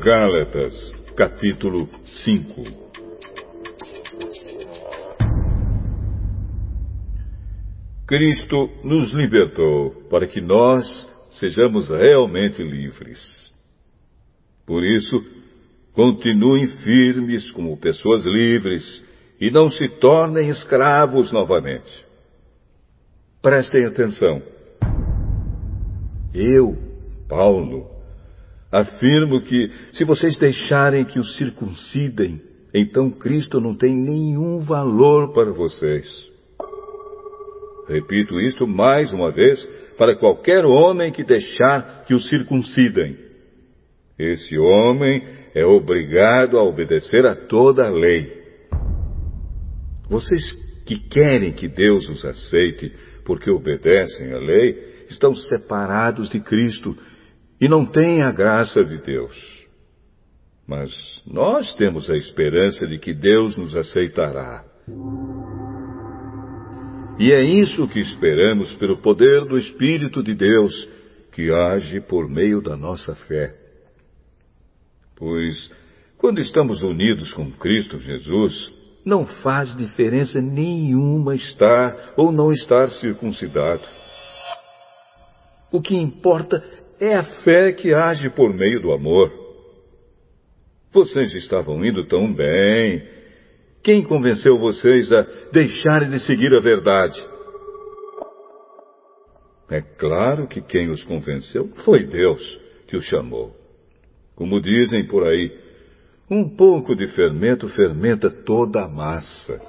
Gálatas, capítulo 5 Cristo nos libertou para que nós sejamos realmente livres. Por isso, continuem firmes como pessoas livres e não se tornem escravos novamente. Prestem atenção. Eu, Paulo, afirmo que se vocês deixarem que os circuncidem, então Cristo não tem nenhum valor para vocês. Repito isto mais uma vez para qualquer homem que deixar que os circuncidem. Esse homem é obrigado a obedecer a toda a lei. Vocês que querem que Deus os aceite porque obedecem à lei, estão separados de Cristo e não têm a graça de Deus. Mas nós temos a esperança de que Deus nos aceitará. E é isso que esperamos pelo poder do Espírito de Deus, que age por meio da nossa fé. Pois, quando estamos unidos com Cristo Jesus, não faz diferença nenhuma estar ou não estar circuncidado. O que importa é a fé que age por meio do amor. Vocês estavam indo tão bem. Quem convenceu vocês a deixarem de seguir a verdade? É claro que quem os convenceu foi Deus que os chamou. Como dizem por aí, um pouco de fermento fermenta toda a massa.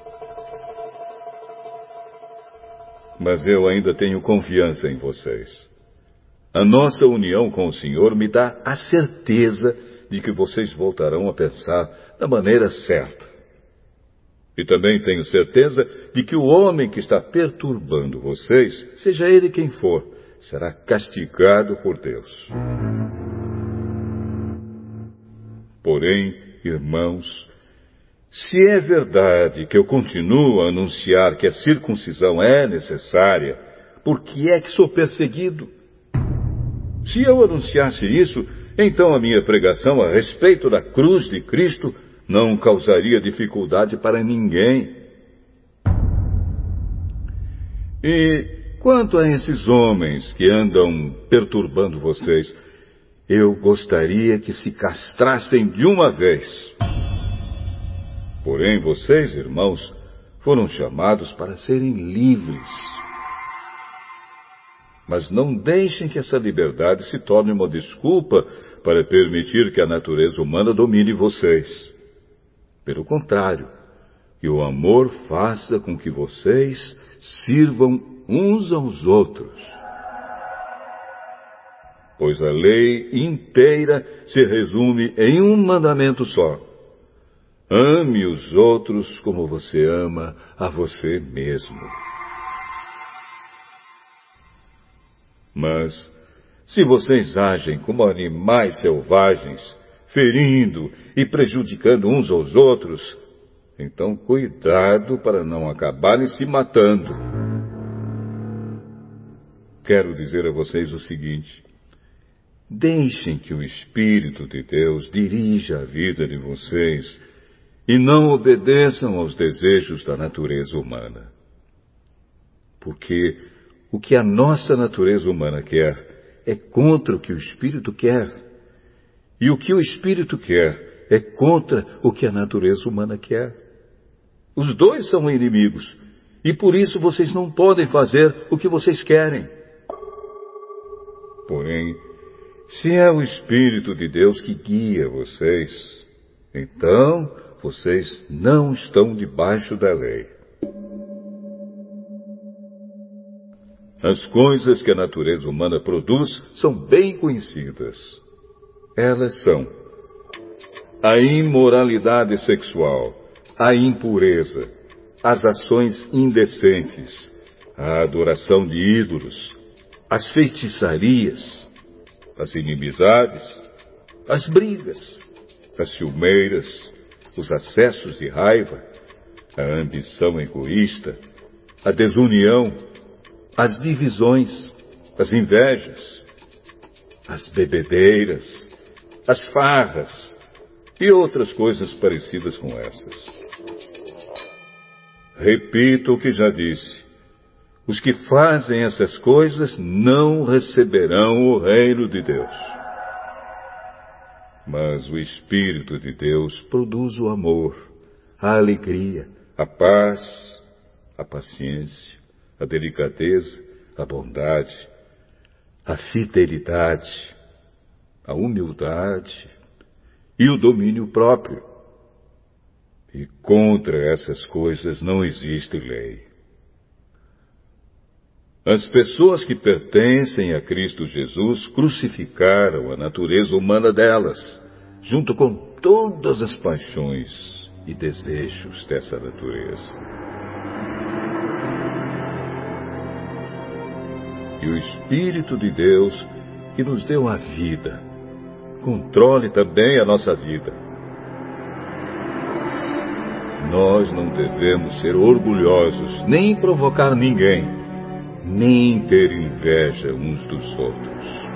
Mas eu ainda tenho confiança em vocês. A nossa união com o Senhor me dá a certeza de que vocês voltarão a pensar da maneira certa. E também tenho certeza de que o homem que está perturbando vocês, seja ele quem for, será castigado por Deus. Porém, irmãos, se é verdade que eu continuo a anunciar que a circuncisão é necessária, por que é que sou perseguido? Se eu anunciasse isso, então a minha pregação a respeito da cruz de Cristo não causaria dificuldade para ninguém. E quanto a esses homens que andam perturbando vocês, eu gostaria que se castrassem de uma vez. Porém, vocês, irmãos, foram chamados para serem livres. Mas não deixem que essa liberdade se torne uma desculpa para permitir que a natureza humana domine vocês. Pelo contrário, que o amor faça com que vocês sirvam uns aos outros pois a lei inteira se resume em um mandamento só. Ame os outros como você ama a você mesmo. Mas, se vocês agem como animais selvagens, ferindo e prejudicando uns aos outros, então cuidado para não acabarem se matando. Quero dizer a vocês o seguinte: Deixem que o Espírito de Deus dirija a vida de vocês e não obedeçam aos desejos da natureza humana. Porque o que a nossa natureza humana quer é contra o que o Espírito quer. E o que o Espírito quer é contra o que a natureza humana quer. Os dois são inimigos. E por isso vocês não podem fazer o que vocês querem. Porém, se é o Espírito de Deus que guia vocês, então vocês não estão debaixo da lei. As coisas que a natureza humana produz são bem conhecidas. Elas são a imoralidade sexual, a impureza, as ações indecentes, a adoração de ídolos, as feitiçarias, as inimizades, as brigas, as ciumeiras, os acessos de raiva, a ambição egoísta, a desunião, as divisões, as invejas, as bebedeiras, as farras e outras coisas parecidas com essas. Repito o que já disse. Os que fazem essas coisas não receberão o reino de Deus. Mas o Espírito de Deus produz o amor, a alegria, a paz, a paciência, a delicadeza, a bondade, a fidelidade, a humildade e o domínio próprio. E contra essas coisas não existe lei. As pessoas que pertencem a Cristo Jesus crucificaram a natureza humana delas, junto com todas as paixões e desejos dessa natureza. E o Espírito de Deus, que nos deu a vida, controle também a nossa vida. Nós não devemos ser orgulhosos, nem provocar ninguém nem ter inveja uns dos outros.